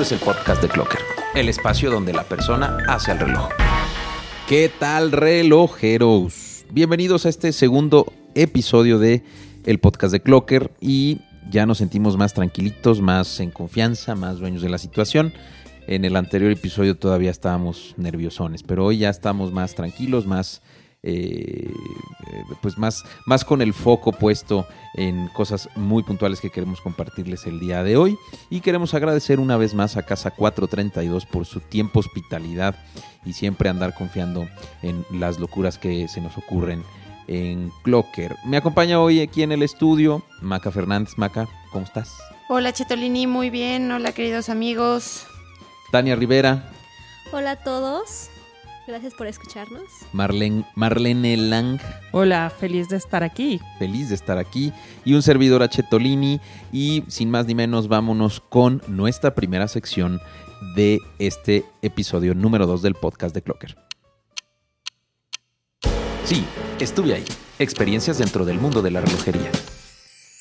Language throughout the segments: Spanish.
Es el podcast de Clocker, el espacio donde la persona hace el reloj. ¿Qué tal, relojeros? Bienvenidos a este segundo episodio de el podcast de Clocker y ya nos sentimos más tranquilitos, más en confianza, más dueños de la situación. En el anterior episodio todavía estábamos nerviosones, pero hoy ya estamos más tranquilos, más eh, pues más, más con el foco puesto en cosas muy puntuales que queremos compartirles el día de hoy. Y queremos agradecer una vez más a Casa 432 por su tiempo, hospitalidad y siempre andar confiando en las locuras que se nos ocurren en Clocker. Me acompaña hoy aquí en el estudio Maca Fernández. Maca, ¿cómo estás? Hola Chetolini, muy bien. Hola queridos amigos. Tania Rivera. Hola a todos. Gracias por escucharnos. Marlene, Marlene Lang. Hola, feliz de estar aquí. Feliz de estar aquí. Y un servidor Chetolini. Y sin más ni menos, vámonos con nuestra primera sección de este episodio número 2 del podcast de Clocker. Sí, estuve ahí. Experiencias dentro del mundo de la relojería.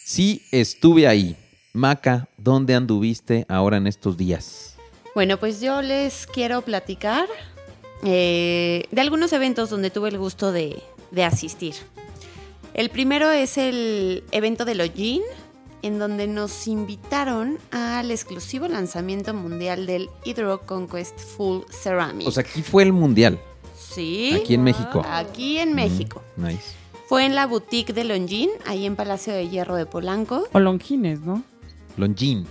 Sí, estuve ahí. Maca, ¿dónde anduviste ahora en estos días? Bueno, pues yo les quiero platicar eh, de algunos eventos donde tuve el gusto de, de, asistir. El primero es el evento de Login, en donde nos invitaron al exclusivo lanzamiento mundial del Hydro Conquest Full Ceramic. O sea, aquí fue el mundial. Sí. Aquí en México. Aquí en México. Mm, nice. Fue en la boutique de Longin, ahí en Palacio de Hierro de Polanco. O Longines, ¿no? Longin.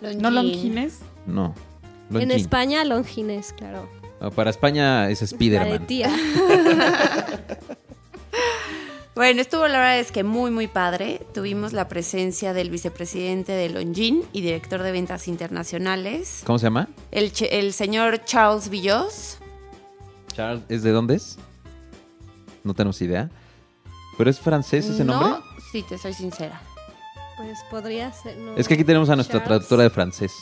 Longin. ¿No Longines? No. En España, Longines, claro. No, para España es Spiderman. bueno, estuvo la verdad es que muy, muy padre. Tuvimos la presencia del vicepresidente de Longin y director de ventas internacionales. ¿Cómo se llama? El, el señor Charles Villos. Charles, ¿es de dónde es? No tenemos idea. ¿Pero es francés ese no, nombre? Sí, te soy sincera. Pues podría ser. No. Es que aquí tenemos a nuestra Charles. traductora de francés.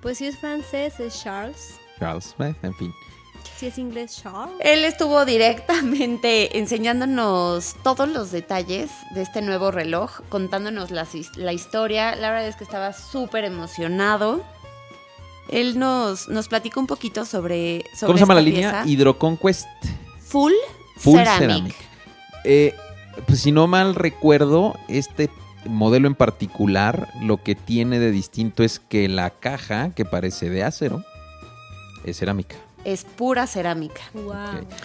Pues si es francés, es Charles. Charles, eh, en fin. Si es inglés, Charles. Él estuvo directamente enseñándonos todos los detalles de este nuevo reloj, contándonos la, la historia. La verdad es que estaba súper emocionado. Él nos, nos platicó un poquito sobre, sobre ¿Cómo se llama la línea? Hydroconquest Full, Full Ceramic. Ceramic. Eh, pues si no mal recuerdo, este modelo en particular lo que tiene de distinto es que la caja, que parece de acero, es cerámica. Es pura cerámica. Wow.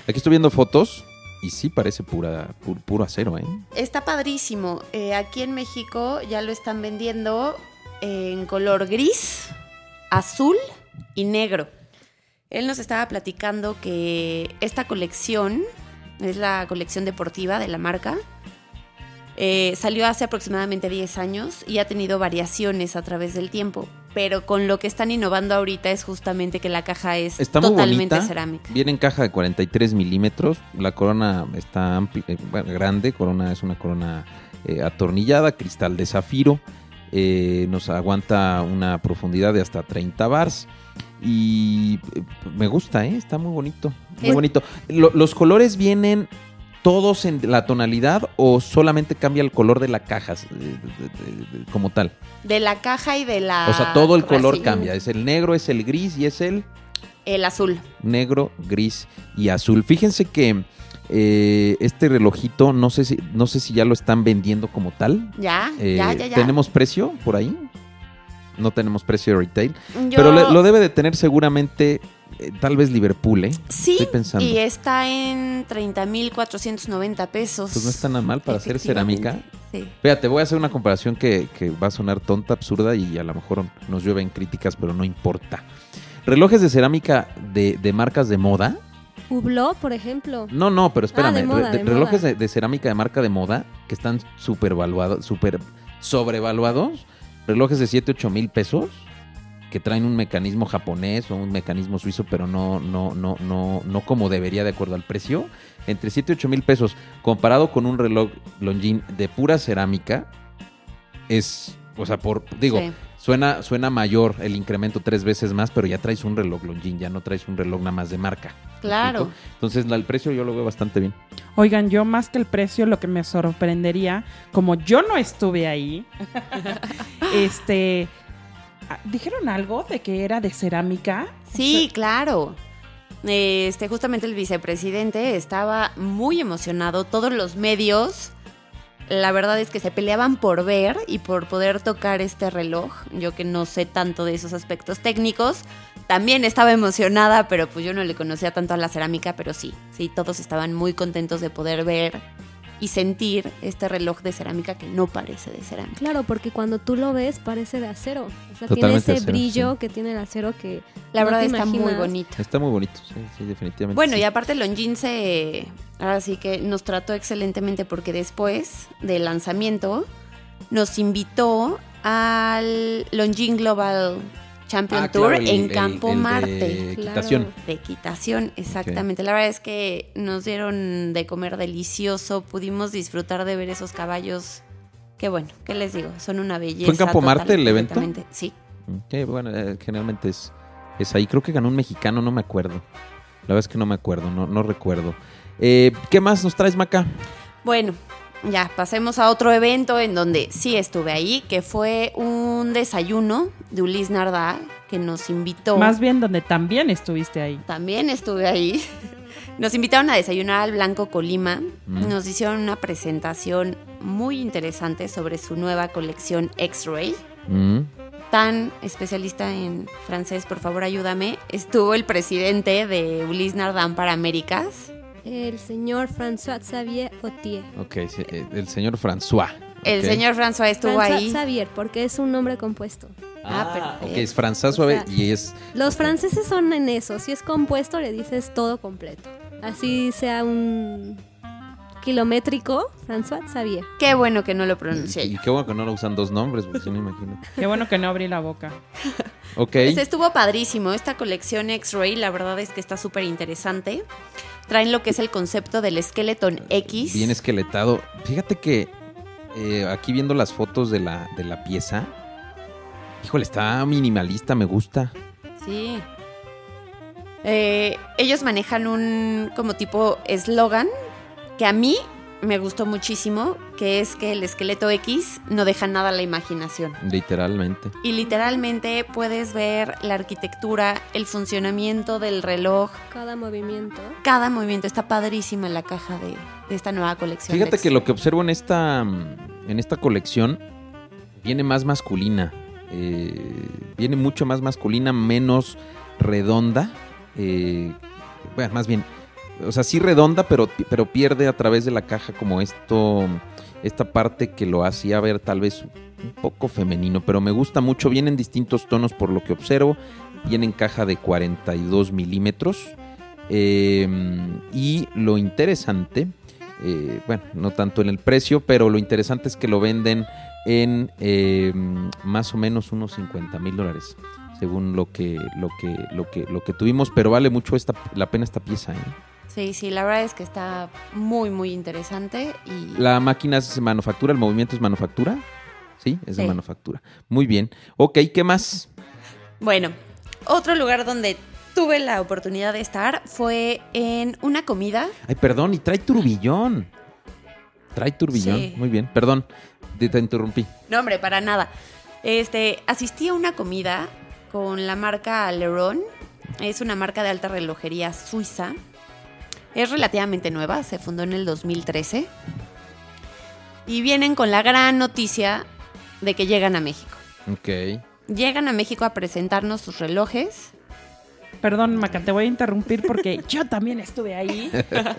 Aquí estoy viendo fotos y sí parece pura, pu- puro acero, ¿eh? Está padrísimo. Eh, aquí en México ya lo están vendiendo en color gris, azul y negro. Él nos estaba platicando que esta colección es la colección deportiva de la marca. Eh, salió hace aproximadamente 10 años y ha tenido variaciones a través del tiempo. Pero con lo que están innovando ahorita es justamente que la caja es Está muy totalmente bonita. cerámica. Viene en caja de 43 milímetros. La corona está ampli- eh, bueno, grande. Corona es una corona eh, atornillada, cristal de zafiro. Eh, nos aguanta una profundidad de hasta 30 bars. Y eh, me gusta, ¿eh? está muy bonito. Muy Es- bonito. Lo- ¿Los colores vienen todos en la tonalidad o solamente cambia el color de la caja como tal? De la caja y de la. O sea, todo el color cambia. Es el negro, es el gris y es el El azul. negro, gris y azul. Fíjense que eh, este relojito, no sé si, no sé si ya lo están vendiendo como tal. Ya, Eh, ya, ya, ya. ¿Tenemos precio por ahí? No tenemos precio de retail. Yo- Pero lo debe de tener seguramente, eh, tal vez Liverpool, ¿eh? Sí, estoy pensando. y está en 30.490 pesos. Pues no está nada mal para hacer cerámica. Sí. Fíjate, voy a hacer una comparación que, que va a sonar tonta, absurda y a lo mejor nos llueven críticas, pero no importa. Relojes de cerámica de, de marcas de moda. Hublot, por ejemplo. No, no, pero espérame. de moda, re- de relojes de, de cerámica de marca de moda que están súper evaluados, súper sobrevaluados. Relojes de 7, 8 mil pesos que traen un mecanismo japonés o un mecanismo suizo, pero no, no, no, no, no como debería de acuerdo al precio. Entre 7 y 8 mil pesos, comparado con un reloj Longines de pura cerámica, es, o sea, por, digo, Sí. suena, suena mayor el incremento tres veces más, pero ya traes un reloj Longines, ya no traes un reloj nada más de marca. ¿Me Claro. Entonces, el precio yo lo veo bastante bien. Oigan, yo más que el precio, lo que me sorprendería, como yo no estuve ahí, este, ¿dijeron algo de que era de cerámica? Sí, claro. Este, justamente el vicepresidente estaba muy emocionado. Todos los medios, la verdad es que se peleaban por ver y por poder tocar este reloj. Yo que no sé tanto de esos aspectos técnicos, también estaba emocionada, pero pues yo no le conocía tanto a la cerámica, pero sí, sí, todos estaban muy contentos de poder ver y sentir este reloj de cerámica que no parece de cerámica. Claro, porque cuando tú lo ves parece de acero. O sea, Totalmente tiene ese acero, brillo sí. que tiene el acero que La no verdad te está muy bonito. Está muy bonito, sí, sí, definitivamente. Bueno, sí. y aparte Longines se, ahora sí que nos trató excelentemente porque después del lanzamiento nos invitó al Longines Global Champion Ah, Tour claro, el- en el- Campo el de Marte. equitación. Claro. De equitación, exactamente. La verdad es que nos dieron de comer delicioso, pudimos disfrutar de ver esos caballos. Que bueno, ¿qué les digo? Son una belleza. ¿Fue en Campo total, Marte el evento? Sí. Sí, bueno, eh, generalmente es, es ahí. Creo que ganó un mexicano, no me acuerdo. La verdad es que no me acuerdo, no, no recuerdo. Eh, ¿Qué más nos traes, Maca? Bueno, ya pasemos a otro evento en donde sí estuve ahí, que fue un desayuno de Ulis Narda, que nos invitó. Más bien donde también estuviste ahí. También estuve ahí. Nos invitaron a desayunar al Blanco Colima. Mm. Nos hicieron una presentación muy interesante sobre su nueva colección X-Ray. Mm, Tan especialista en francés, por favor ayúdame. Estuvo el presidente de Ulis Nardin para Américas. El señor François Xavier Otier. ok, eh, el señor François. El señor François estuvo François ahí. Xavier, porque es un nombre compuesto. Ah, Ah, perfecto. ok, es François suave O sea, y es... Los franceses son en eso. Si es compuesto, le dices todo completo. Así sea un kilométrico, François Xavier. Qué bueno que no lo pronuncié. y qué bueno que no lo usan dos nombres, porque si no, imagínate. Qué bueno que no abrí la boca. Ok. Pues estuvo padrísimo. Esta colección X-Ray, la verdad es que está súper interesante. Traen lo que es el concepto del Skeleton X. Bien esqueletado. Fíjate que eh, aquí viendo las fotos de la, de la pieza, híjole, está minimalista, me gusta. Sí. Eh, ellos manejan un como tipo eslogan que a mí me gustó muchísimo, que es que el esqueleto X no deja nada a la imaginación. Literalmente. Y literalmente puedes ver la arquitectura, el funcionamiento del reloj, Cada movimiento. cada movimiento. Está padrísima la caja de, de esta nueva colección. Fíjate que lo que observo en esta, en esta colección viene más masculina. Eh, viene mucho más masculina, menos redonda. Eh, bueno, más bien, o sea, sí redonda, pero, pero pierde a través de la caja como esto, esta parte que lo hacía ver tal vez un poco femenino, pero me gusta mucho. Viene en distintos tonos por lo que observo. Viene en caja de 42 milímetros. Eh, y lo interesante, eh, bueno, no tanto en el precio, pero lo interesante es que lo venden en eh, más o menos unos 50 mil dólares, según lo que, lo que, lo que, lo que tuvimos, pero vale mucho esta, la pena esta pieza. ¿eh? Sí, sí, la verdad es que está muy, muy interesante. Y La máquina es manufactura, el movimiento es manufactura. Sí, es de manufactura. Muy bien. Ok, ¿qué más? Bueno, otro lugar donde tuve la oportunidad de estar fue en una comida. Ay, perdón, y trae turbillón. Trae turbillón. Sí. Muy bien, perdón, te, te interrumpí. No, hombre, para nada. Este, asistí a una comida con la marca Leron. Es una marca de alta relojería suiza. Es relativamente nueva, se fundó en el 2013. Y vienen con la gran noticia de que llegan a México. Ok. Llegan a México a presentarnos sus relojes. Perdón, Maca, te voy a interrumpir porque yo también estuve ahí.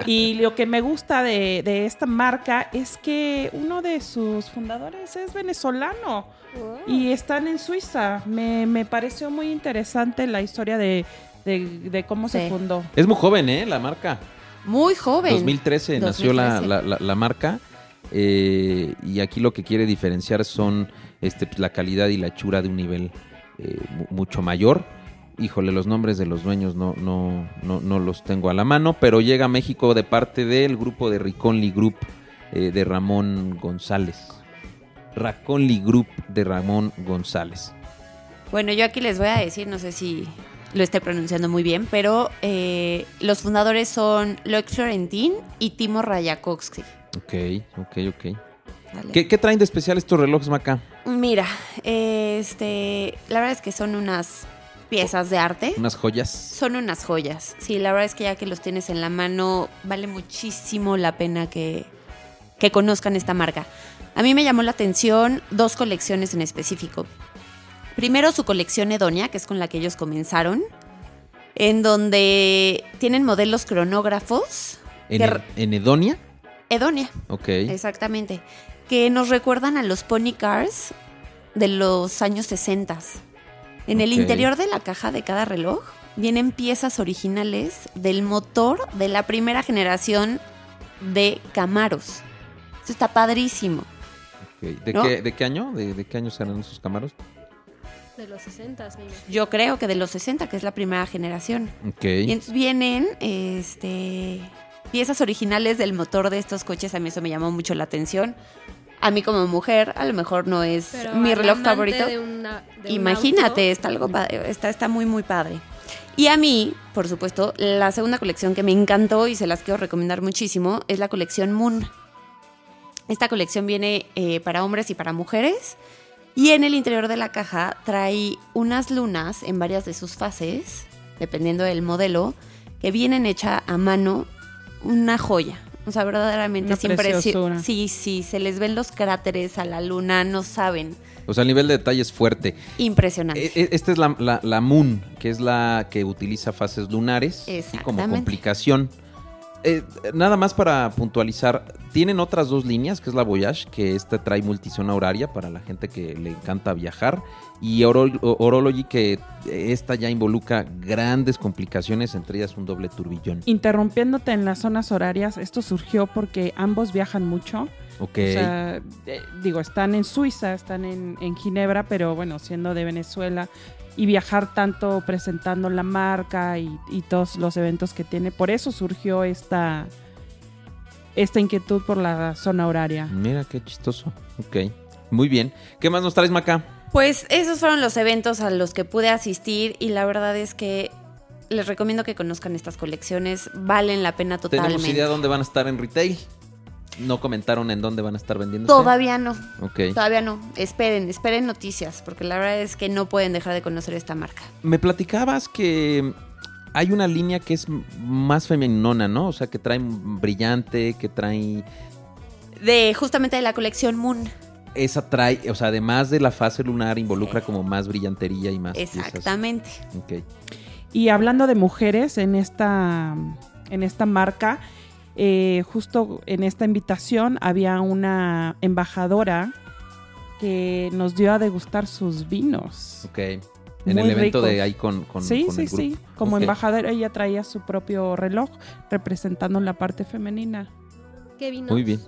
Y lo que me gusta de, de esta marca es que uno de sus fundadores es venezolano y están en Suiza. Me, me pareció muy interesante la historia de, de- de cómo se fundó. Es muy joven, ¿eh? La marca. Muy joven. 2013 nació la, 2013. la- la- la marca. eh, y aquí lo que quiere diferenciar son este, pues, la calidad y la hechura de un nivel eh, mu- mucho mayor. Híjole, los nombres de los dueños no, no, no, no los tengo a la mano, pero llega a México de parte del grupo de Riconli Group eh, de Ramón González. Raconli Group de Ramón González. Bueno, yo aquí les voy a decir, no sé si lo esté pronunciando muy bien, pero eh, los fundadores son Loic Florentín y Timo Rayakovsky. Ok, ok, ok. ¿Qué, qué traen de especial estos relojes, Maca? Mira, este, la verdad es que son unas piezas de arte. Unas joyas. Son unas joyas. Sí, la verdad es que ya que los tienes en la mano, vale muchísimo la pena que, que conozcan esta marca. A mí me llamó la atención dos colecciones en específico. Primero su colección Edonia, que es con la que ellos comenzaron, en donde tienen modelos cronógrafos. ¿En, que- Ed- en Edonia? Edonia, Ok. exactamente. Que nos recuerdan a los pony cars de los años 60. En el interior de la caja de cada reloj vienen piezas originales del motor de la primera generación de Camaros. Esto está padrísimo. ok. ¿De, ¿No? qué, ¿De qué año? ¿De, de qué año serán esos camaros? De los 60, me imagino. Yo creo que de los 60, que es la primera generación. Ok. Y entonces vienen este, piezas originales del motor de estos coches. A mí eso me llamó mucho la atención. A mí como mujer, a lo mejor no es Pero mi reloj favorito. de una- de un Imagínate, está algo padre, está, está muy, muy padre. Y a mí, por supuesto, la segunda colección que me encantó y se las quiero recomendar muchísimo es la colección Moon. Esta colección viene eh, para hombres y para mujeres. Y en el interior de la caja trae unas lunas en varias de sus fases, dependiendo del modelo, que vienen hecha a mano una joya. O sea, verdaderamente es impresionante. Sí, sí, se les ven los cráteres a la luna, no saben. O sea, el nivel de detalle es fuerte. Impresionante. E- e- Esta es la, la- la Moon, que es la que utiliza fases lunares y como complicación. Eh, nada más para puntualizar, tienen otras dos líneas, que es la Voyage, que esta trae multizona horaria para la gente que le encanta viajar, y Oro- Orology, que esta ya involucra grandes complicaciones, entre ellas un doble turbillón. Interrumpiéndote en las zonas horarias, esto surgió porque ambos viajan mucho. Ok. O sea, eh, digo, están en Suiza, están en, en Ginebra, pero bueno, siendo de Venezuela y viajar tanto presentando la marca y, y todos los eventos que tiene, por eso surgió esta, esta inquietud por la zona horaria. Mira qué chistoso. Ok. Muy bien. ¿Qué más nos traes, Maca? Pues esos fueron los eventos a los que pude asistir y la verdad es que les recomiendo que conozcan estas colecciones, valen la pena totalmente. ¿Tenemos idea dónde van a estar en retail? No comentaron en dónde van a estar vendiendo. Todavía no, Ok. todavía no. Esperen, esperen noticias, porque la verdad es que no pueden dejar de conocer esta marca. Me platicabas que hay una línea que es más femenina, ¿no? O sea, que trae brillante, que trae... De justamente de la colección Moon. Esa trae, o sea, además de la fase lunar, involucra como más brillantería y más... piezas. Exactamente. Ok. Y hablando de mujeres en esta, en esta marca, eh, justo en esta invitación había una embajadora que nos dio a degustar sus vinos. Ok. En Muy el evento ricos. de ahí con, con, sí, con sí, el grupo. sí. Como embajadora ella traía su propio reloj representando la parte femenina. ¿Qué vinos? Muy bien.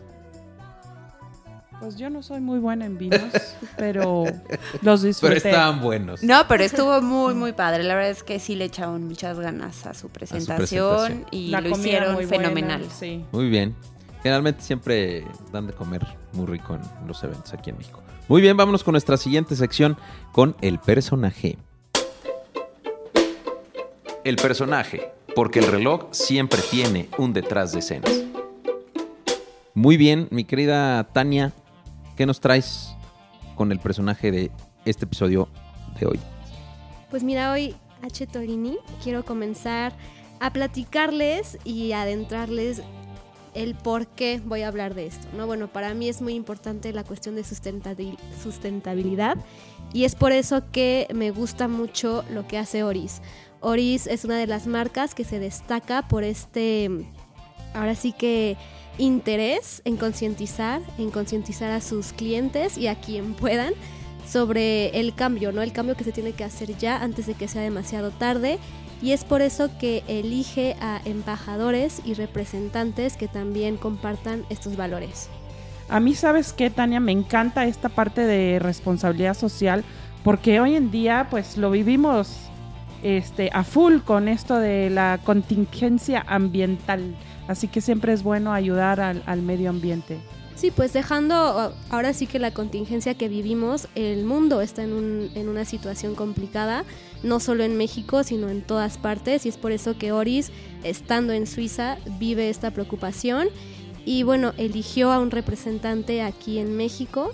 Pues yo no soy muy buena en vinos, pero los Pero disfruté. estaban buenos. No, pero estuvo muy, muy padre. La verdad es que sí le echaron muchas ganas a su presentación, presentación. y La lo hicieron muy buena, fenomenal. sí. Muy bien. Generalmente siempre dan de comer muy rico en los eventos aquí en México. Muy bien, vámonos con nuestra siguiente sección con el personaje. El personaje, porque el reloj siempre tiene un detrás de escenas. Muy bien, mi querida Tania, ¿qué nos traes con el personaje de este episodio de hoy? Pues mira, hoy H. Torini quiero comenzar a platicarles y adentrarles el por qué voy a hablar de esto. ¿no? Bueno, para mí es muy importante la cuestión de sustentabil- sustentabilidad y es por eso que me gusta mucho lo que hace Oris. Oris es una de las marcas que se destaca por este, ahora sí que interés en concientizar, en concientizar a sus clientes y a quien puedan sobre el cambio, ¿no? El cambio que se tiene que hacer ya antes de que sea demasiado tarde. Y es por eso que elige a embajadores y representantes que también compartan estos valores. A mí, ¿sabes qué, Tania? Me encanta esta parte de responsabilidad social porque hoy en día pues lo vivimos este, a full con esto de la contingencia ambiental. Así que siempre es bueno ayudar al, al medio ambiente. Sí, pues dejando uh, ahora sí que la contingencia que vivimos, el mundo está en, un- en una situación complicada, no solo en México, sino en todas partes, y es por eso que Oris, estando en Suiza, vive esta preocupación y bueno, eligió a un representante aquí en México.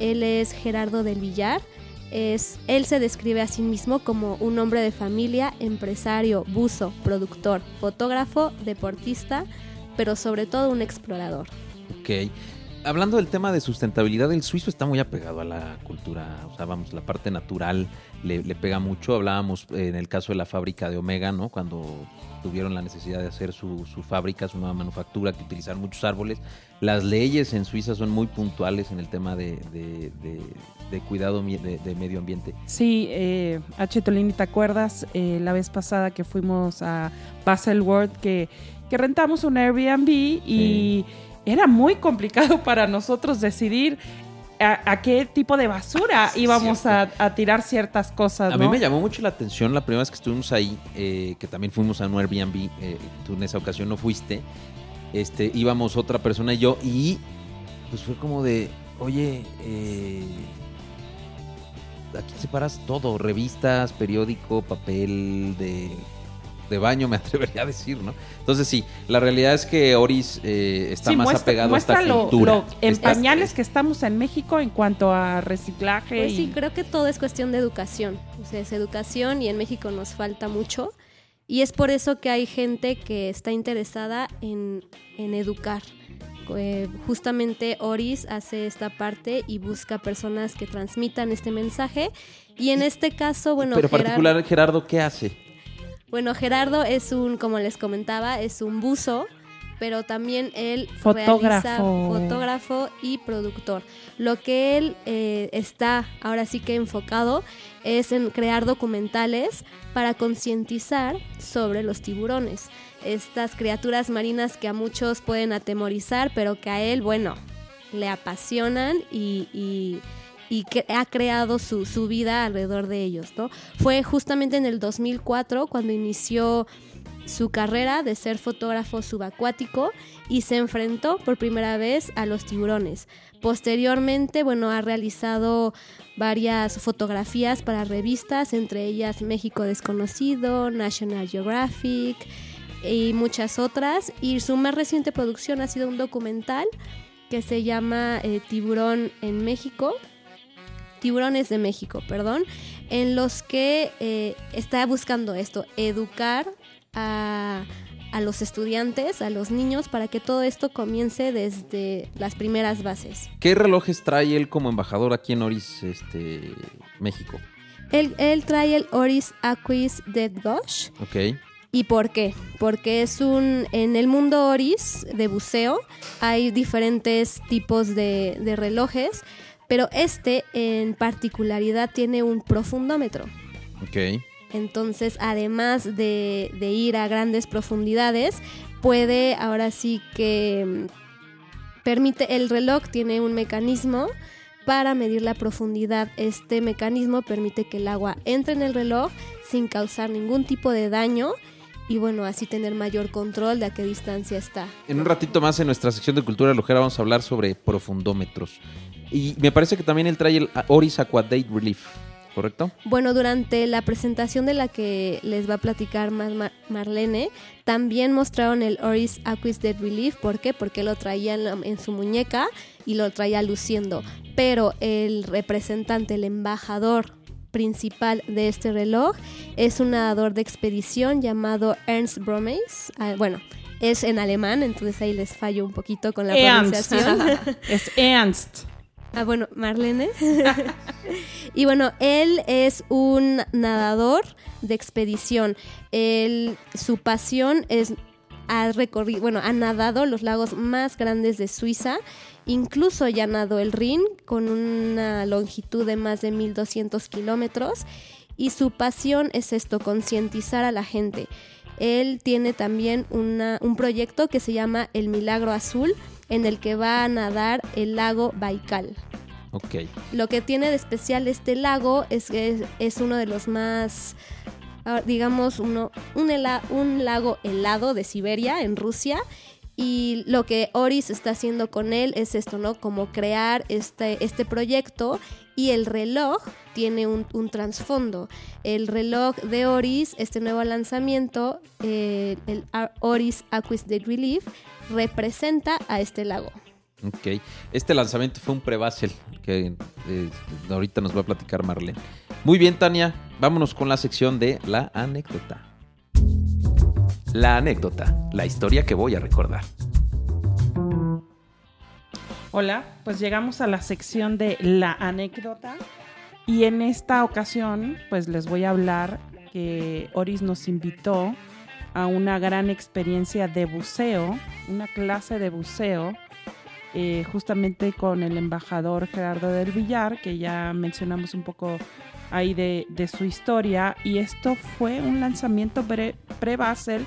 Él es Gerardo del Villar. Es, él se describe a sí mismo como un hombre de familia, empresario, buzo, productor, fotógrafo, deportista, pero sobre todo un explorador. Ok. Hablando del tema de sustentabilidad, el suizo está muy apegado a la cultura, o sea, vamos, la parte natural le, le pega mucho. Hablábamos eh, en el caso de la fábrica de Omega, ¿no? Cuando tuvieron la necesidad de hacer su, su fábrica, su nueva manufactura, que utilizar muchos árboles. Las leyes en Suiza son muy puntuales en el tema de, de- de- de cuidado de, de medio ambiente. Sí, eh, H. Tolini, ¿te acuerdas eh, la vez pasada que fuimos a Baselworld que, que rentamos un Airbnb y era muy complicado para nosotros decidir a, a qué tipo de basura Sí, íbamos a, a tirar ciertas cosas? A mí me llamó mucho la atención la primera vez que estuvimos ahí, eh, que también fuimos a un Airbnb, eh, tú en esa ocasión no fuiste, este, íbamos otra persona y yo, y pues fue como de, oye, eh, aquí separas todo, revistas, periódico, papel de, de baño, me atrevería a decir, ¿no? Entonces sí, la realidad es que Oris eh, está Sí, más muestra- apegado a muestra esta lo- cultura. lo en Esta- pañales que estamos en México en cuanto a reciclaje. Pues sí, creo que todo es cuestión de educación. O sea, es educación y en México nos falta mucho. Y es por eso que hay gente que está interesada en, en educar. Eh, justamente Oris hace esta parte y busca personas que transmitan este mensaje. Y en este caso, bueno, Pero particular, Gerardo, ¿qué hace? bueno, Gerardo es un, como les comentaba, es un buzo, pero también él Fotógrafo. fotógrafo y productor. Lo que él eh, está ahora sí que enfocado es en crear documentales para concientizar sobre los tiburones. Estas criaturas marinas que a muchos pueden atemorizar, pero que a él, bueno, le apasionan y, y- y que ha creado su, su vida alrededor de ellos, ¿no? Fue justamente en el 2004 cuando inició su carrera de ser fotógrafo subacuático y se enfrentó por primera vez a los tiburones. Posteriormente, bueno, ha realizado varias fotografías para revistas, entre ellas México Desconocido, National Geographic y muchas otras. Y su más reciente producción ha sido un documental que se llama eh, Tiburón en México. Tiburones de México, perdón, en los que eh, está buscando esto, educar a, a los estudiantes, a los niños, para que todo esto comience desde las primeras bases. ¿Qué relojes trae él como embajador aquí en Oris, este, México? Él, él trae el Oris Aquis Dead Gosh. Ok. ¿Y por qué? Porque es un. En el mundo Oris de buceo hay diferentes tipos de, de relojes, pero este en particularidad tiene un profundómetro. Ok. Entonces, además de, ir a grandes profundidades, puede ahora sí que mm, permite, el reloj tiene un mecanismo para medir la profundidad. Este mecanismo permite que el agua entre en el reloj sin causar ningún tipo de daño y bueno, así tener mayor control de a qué distancia está. En un ratito más en nuestra sección de cultura relojera vamos a hablar sobre profundómetros. Y me parece que también él trae el Oris Aquadate Relief, ¿correcto? Bueno, durante la presentación de la que les va a platicar más Mar- Marlene, también mostraron el Oris Aquis Dead Relief. ¿Por qué? Porque lo traía en, la- en su muñeca y lo traía luciendo. Pero el representante, el embajador principal de este reloj es un nadador de expedición llamado Ernst Bromeis. Ah, bueno, es en alemán, entonces ahí les fallo un poquito con la Ernst. pronunciación. Es Ernst. Ah, bueno, Marlene. y bueno, él es un nadador de expedición. Él, su pasión es ha recorrido, bueno, ha nadado los lagos más grandes de Suiza. Incluso ya nadó el Rin con una longitud de más de 1200 kilómetros. Y su pasión es esto, concientizar a la gente. Él tiene también una- un proyecto que se llama El Milagro Azul, en el que va a nadar el lago Baikal. Ok. Lo que tiene de especial este lago es que es, es uno de los más, ah, digamos, uno, un, hela- un lago helado de Siberia, en Rusia, Y lo que Oris está haciendo con él es esto, ¿no? Como crear este, este proyecto y el reloj tiene un, un trasfondo. El reloj de Oris, este nuevo lanzamiento, eh, el A- Oris Aquis de Relief, representa a este lago. Ok. Este lanzamiento fue un pre-Basel que eh, ahorita nos va a platicar Marlene. Muy bien, Tania. Vámonos con la sección de la anécdota. La anécdota, la historia que voy a recordar. Hola, pues llegamos a la sección de la anécdota y en esta ocasión pues les voy a hablar que Oris nos invitó a una gran experiencia de buceo, una clase de buceo, eh, justamente con el embajador Gerardo del Villar, que ya mencionamos un poco ahí de, su historia, y esto fue un lanzamiento pre- pre-Basel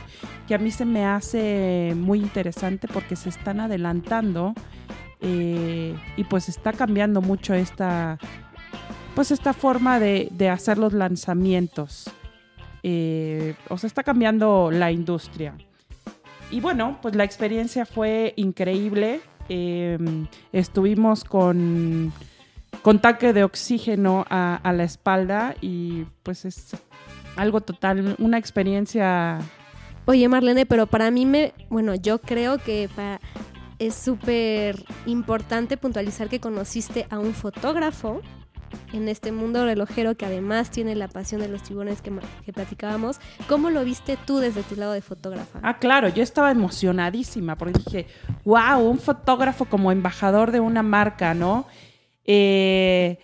que a mí se me hace muy interesante porque se están adelantando eh, y pues está cambiando mucho esta pues esta forma de hacer los lanzamientos Eh, o sea está cambiando la industria. Y bueno pues la experiencia fue increíble. Eh, estuvimos con con tanque de oxígeno a, la espalda y pues es algo total una experiencia Oye, Marlene, pero para mí me, bueno, yo creo que es súper importante puntualizar que conociste a un fotógrafo en este mundo relojero que además tiene la pasión de los tiburones que, que platicábamos. ¿Cómo lo viste tú desde tu lado de fotógrafa? Ah, claro, yo estaba emocionadísima porque dije, wow, un fotógrafo como embajador de una marca, ¿no? Eh,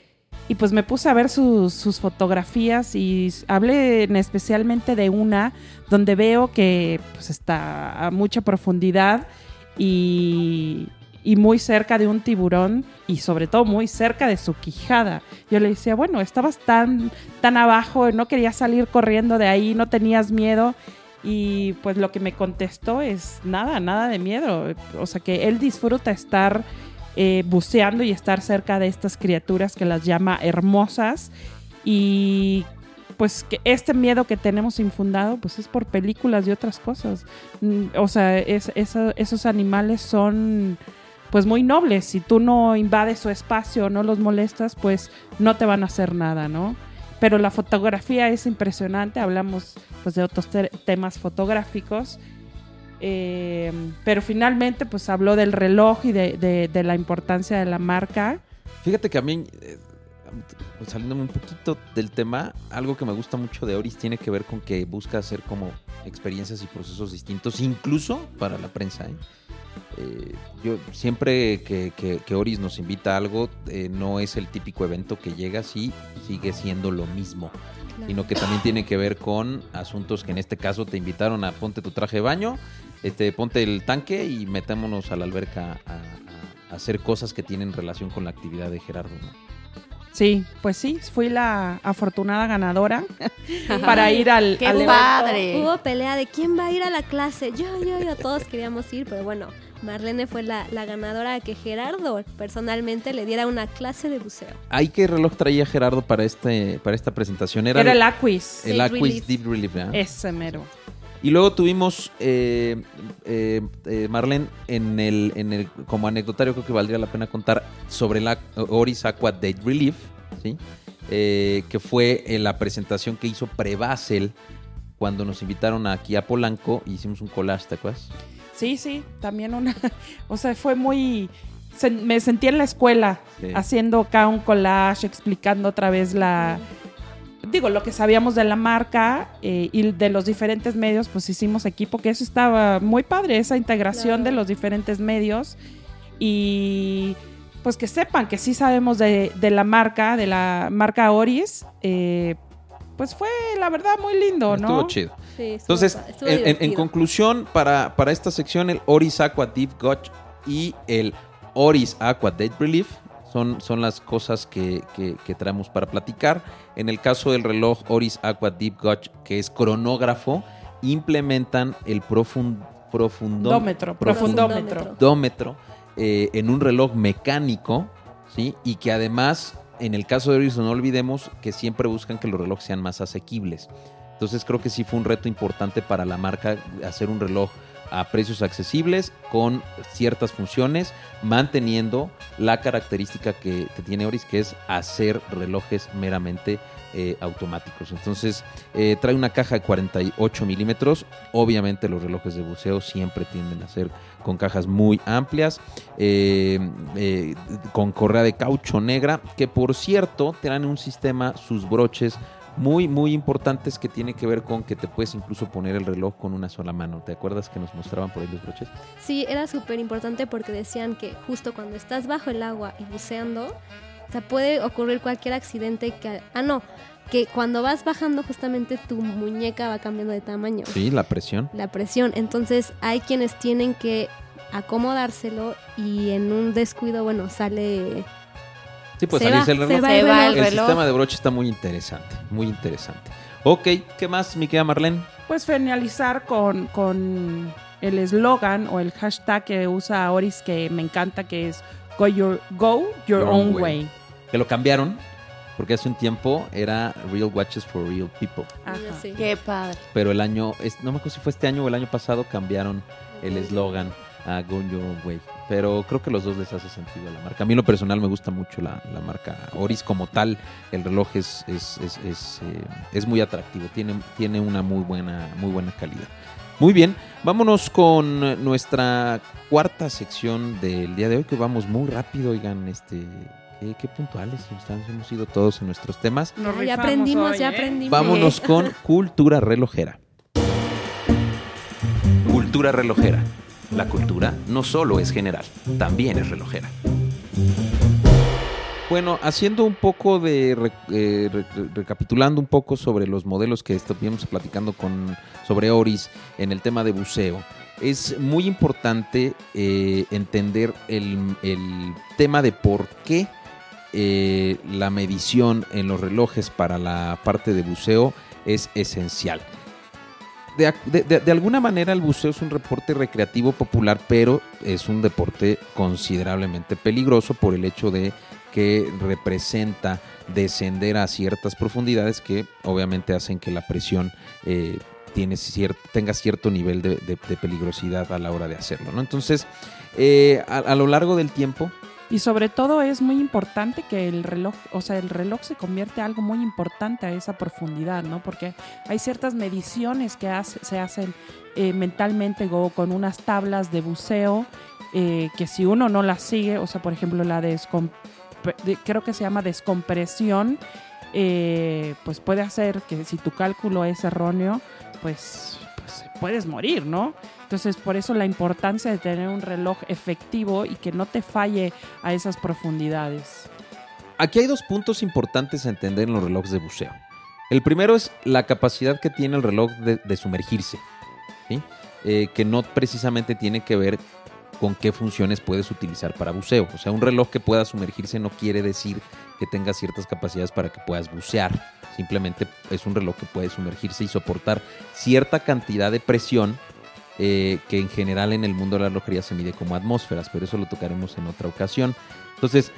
y pues me puse a ver sus, sus fotografías y hablé en especialmente de una donde veo que pues está a mucha profundidad y, y muy cerca de un tiburón y sobre todo muy cerca de su quijada. Yo le decía, bueno, estabas tan, tan abajo, no querías salir corriendo de ahí, no tenías miedo. Y pues lo que me contestó es nada, nada de miedo. O sea que él disfruta estar eh, buceando y estar cerca de estas criaturas que las llama hermosas. Y pues que este miedo que tenemos infundado pues es por películas y otras cosas. Mm, O sea, es- eso- esos animales son pues muy nobles. Si tú no invades su espacio, no los molestas, pues no te van a hacer nada, ¿no? Pero la fotografía es impresionante, hablamos pues de otros te- temas fotográficos. Eh, pero finalmente pues habló del reloj y de, de- de la importancia de la marca. Fíjate que a mí, eh, saliéndome un poquito del tema, algo que me gusta mucho de Oris tiene que ver con que busca hacer como experiencias y procesos distintos, incluso para la prensa. ¿eh? Eh, yo siempre que, que- que Oris nos invita a algo, eh, no es el típico evento que llega así, sigue siendo lo mismo, Claro. sino que también tiene que ver con asuntos que en este caso te invitaron a ponte tu traje de baño, este, ponte el tanque y metémonos a la alberca a, a- a hacer cosas que tienen relación con la actividad de Gerardo. ¿no? Sí, pues sí, fui la afortunada ganadora para ir al, ¡Qué al evento. padre! Hubo pelea de quién va a ir a la clase. Yo, yo, yo, todos queríamos ir, pero bueno, Marlene fue la, la ganadora a que Gerardo personalmente le diera una clase de buceo. ¿Ay qué reloj traía Gerardo para este para esta presentación? Era, Era el Aquis. el Deep Aquis Relief. Deep Relief. ¿verdad? Ese mero. Y luego tuvimos eh, eh, eh, Marlene en el, en el como anecdotario creo que valdría la pena contar sobre la Oris Aqua Date Relief, ¿sí? Eh, que fue la presentación que hizo Pre-Basel cuando nos invitaron aquí a Polanco y hicimos un collage, ¿te acuerdas? Sí, sí, también una. O sea, fue muy. se- me sentí en la escuela Sí. haciendo acá un collage, explicando otra vez la. Digo, lo que sabíamos de la marca eh, y de los diferentes medios, pues hicimos equipo, que eso estaba muy padre, esa integración Claro. de los diferentes medios. Y pues que sepan que sí sabemos de, de la marca, de la marca Oris. eh, pues fue, la verdad, muy lindo, ¿no? Estuvo chido. Sí, estuvo Entonces, estuvo en, en- en divertido. conclusión, para, para esta sección, el Oris Aqua Deep Gotch y el Oris Aqua Date Relief son, son las cosas que, que- que traemos para platicar. En el caso del reloj Oris Aqua Deep Gotch, que es cronógrafo, implementan el profun, profundó- Dómetro, profundómetro. profundómetro eh, en un reloj mecánico, ¿sí? Y que además, en el caso de Oris, no olvidemos que siempre buscan que los relojes sean más asequibles. Entonces creo que sí fue un reto importante para la marca hacer un reloj a precios accesibles con ciertas funciones, manteniendo la característica que, tiene Oris, que es hacer relojes meramente eh, automáticos. Entonces, eh, trae una caja de 48 milímetros. Obviamente los relojes de buceo siempre tienden a ser con cajas muy amplias, eh, con correa de caucho negra, que por cierto traen un sistema, sus broches muy, muy importantes que tiene que ver con que te puedes incluso poner el reloj con una sola mano. ¿Te acuerdas que nos mostraban por ahí los broches? Sí, era súper importante porque decían que justo cuando estás bajo el agua y buceando, o sea, puede ocurrir cualquier accidente que... Ah, no, que cuando vas bajando justamente tu muñeca va cambiando de tamaño. Sí, la presión. La presión. Entonces hay quienes tienen que acomodárselo y en un descuido, bueno, sale... Sí, pues Se salirse va, el reloj. se va Se el va reloj. el El reloj. sistema de broche está muy interesante, muy interesante. Ok, ¿qué más, mi querida Marlene? Pues finalizar con, con el eslogan o el hashtag que usa Oris que me encanta, que es Go Your, go your, own way. Que lo cambiaron, porque hace un tiempo era Real Watches for Real People. Ajá. Sí. Qué padre. Pero el año, no me acuerdo si fue este año o el año pasado, cambiaron el eslogan a Go Your Own Way. Pero creo que los dos les hace sentido a la marca. A mí en lo personal me gusta mucho la, la marca Oris como tal. El reloj es, es, es, es, eh, es muy atractivo, tiene, tiene una muy buena, muy buena calidad. Muy bien, vámonos con nuestra cuarta sección del día de hoy, que vamos muy rápido, oigan, este, qué, qué puntuales estamos, hemos ido todos en nuestros temas. Nos ya aprendimos, hoy, ya ¿eh? aprendimos. Vámonos con cultura relojera. Cultura relojera. La cultura no solo es general, también es relojera. Bueno, haciendo un poco de, eh, re- re- recapitulando un poco sobre los modelos que estuvimos platicando con, sobre Oris en el tema de buceo, es muy importante eh, entender el, el tema de por qué eh, la medición en los relojes para la parte de buceo es esencial. De, de- de- alguna manera el buceo es un deporte recreativo popular, pero es un deporte considerablemente peligroso por el hecho de que representa descender a ciertas profundidades que obviamente hacen que la presión eh, tiene cier- tenga cierto nivel de, de- peligrosidad a la hora de hacerlo. ¿no? Entonces, eh, a lo largo del tiempo, Y sobre todo es muy importante que el reloj, o sea, el reloj se convierte en algo muy importante a esa profundidad, ¿no? Porque hay ciertas mediciones que se hacen eh, mentalmente o con unas tablas de buceo eh, que si uno no las sigue, o sea, por ejemplo, la de- creo que se llama descompresión, eh, pues puede hacer que si tu cálculo es erróneo, pues, pues puedes morir, ¿no? Entonces, por eso la importancia de tener un reloj efectivo y que no te falle a esas profundidades. Aquí hay dos puntos importantes a entender en los relojes de buceo. El primero es la capacidad que tiene el reloj de, sumergirse. Eh, que no precisamente tiene que ver con qué funciones puedes utilizar para buceo. O sea, un reloj que pueda sumergirse no quiere decir que tenga ciertas capacidades para que puedas bucear. Simplemente es un reloj que puede sumergirse y soportar cierta cantidad de presión eh, que en general en el mundo de la relojería se mide como atmósferas, pero eso lo tocaremos en otra ocasión. Entonces,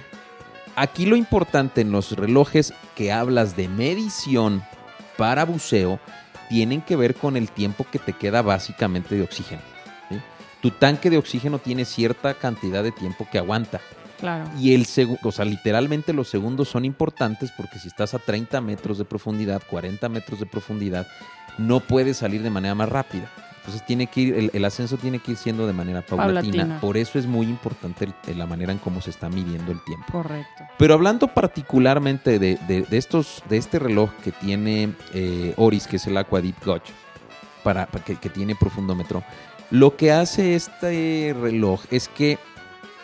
Aquí lo importante en los relojes que hablas de medición para buceo tienen que ver con el tiempo que te queda básicamente de oxígeno. Tu tanque de oxígeno tiene cierta cantidad de tiempo que aguanta. Claro. Y el segundo, o sea, literalmente los segundos son importantes porque si estás a 30 metros de profundidad, 40 metros de profundidad, no puedes salir de manera más rápida. Entonces tiene que ir, el, el ascenso tiene que ir siendo de manera paulatina. Paulatina. Por eso es muy importante el- la manera en cómo se está midiendo el tiempo. Correcto. Pero hablando particularmente de, de- de estos, de este reloj que tiene eh, Oris, que es el Aqua Deep Gauge, para, para que, que tiene profundómetro, lo que hace este reloj es que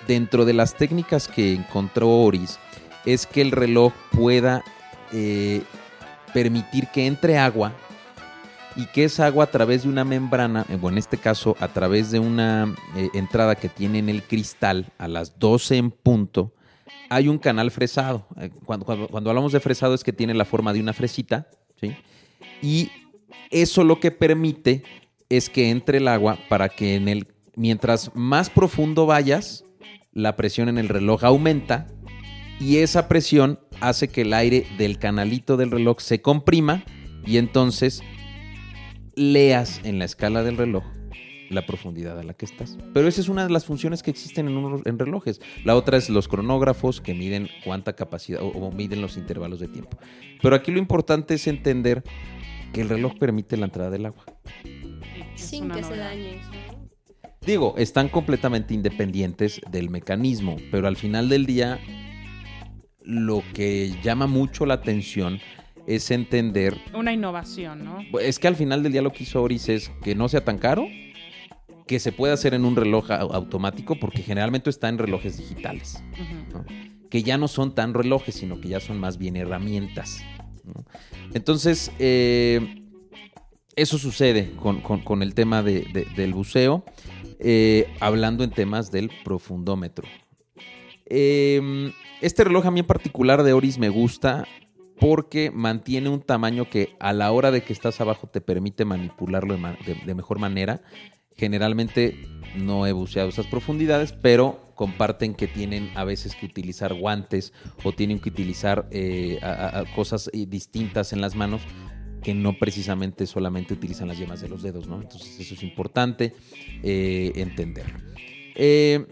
dentro de las técnicas que encontró Oris, es que el reloj pueda eh, permitir que entre agua y que esa agua a través de una membrana, eh, bueno, en este caso a través de una eh, entrada que tiene en el cristal a las 12 en punto, hay un canal fresado. Cuando hablamos de fresado es que tiene la forma de una fresita, ¿sí? Y eso lo que permite es que entre el agua para que en el, mientras más profundo vayas, la presión en el reloj aumenta y esa presión hace que el aire del canalito del reloj se comprima y entonces leas en la escala del reloj la profundidad a la que estás. Pero esa es una de las funciones que existen en, un- en relojes. La otra es los cronógrafos que miden cuánta capacidad o, o miden los intervalos de tiempo. Pero aquí lo importante es entender que el reloj permite la entrada del agua. Sin que se dañe. Digo, están completamente independientes del mecanismo, pero al final del día lo que llama mucho la atención es entender, Una innovación, ¿no? es que al final del día lo que hizo Oris es que no sea tan caro, que se pueda hacer en un reloj au- automático, porque generalmente está en relojes digitales, que ya no son tan relojes, sino que ya son más bien herramientas. ¿no? Entonces, eh, eso sucede con, con- con el tema de- de- del buceo, eh, hablando en temas del profundómetro. Eh, este reloj a mí en particular de Oris me gusta porque mantiene un tamaño que a la hora de que estás abajo te permite manipularlo de, mejor manera. Generalmente no he buceado esas profundidades, pero comparten que tienen a veces que utilizar guantes o tienen que utilizar eh, cosas eh, distintas en las manos que no precisamente solamente utilizan las yemas de los dedos, ¿no? Entonces eso es importante eh, entender. Eh,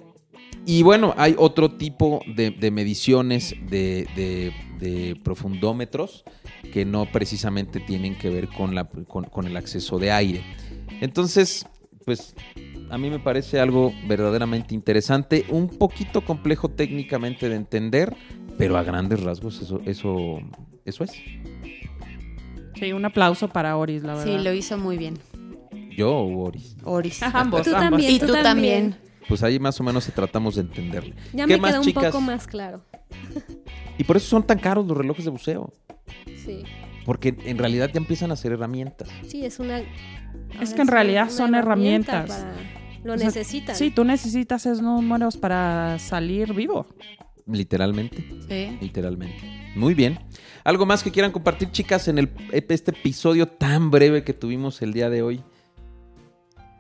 y bueno, hay otro tipo de, mediciones de, profundómetros que no precisamente tienen que ver con, con el acceso de aire. Entonces, pues a mí me parece algo verdaderamente interesante, un poquito complejo técnicamente de entender, pero a grandes rasgos eso, eso, eso es. Sí, un aplauso para Oris, la verdad. Sí, lo hizo muy bien. Yo o Oris. Oris. Ambos, Tú ambos. también. Y tú también. Pues ahí más o menos se tratamos de entenderle. Ya ¿Qué me más, queda un chicas? poco más claro. Y por eso son tan caros los relojes de buceo. Sí. Porque en realidad ya empiezan a ser herramientas. Sí, es una. Es que en realidad son herramienta herramientas. para- Lo O sea, necesitan. Sí, tú necesitas esos números para salir vivo. Literalmente. Sí. Literalmente. Muy bien. ¿Algo más que quieran compartir, chicas, en el, este episodio tan breve que tuvimos el día de hoy?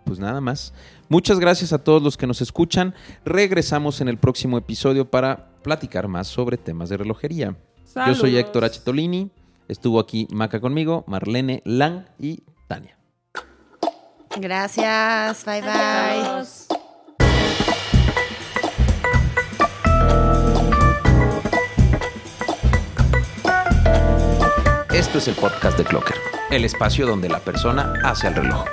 Pues nada más. Muchas gracias a todos los que nos escuchan. Regresamos en el próximo episodio para platicar más sobre temas de relojería. Yo soy. Héctor H. Tolini. Estuvo aquí Maca conmigo, Marlene Lang y Tania. Gracias. Bye bye. Adiós. Esto es el podcast de Clocker, el espacio donde la persona hace el reloj.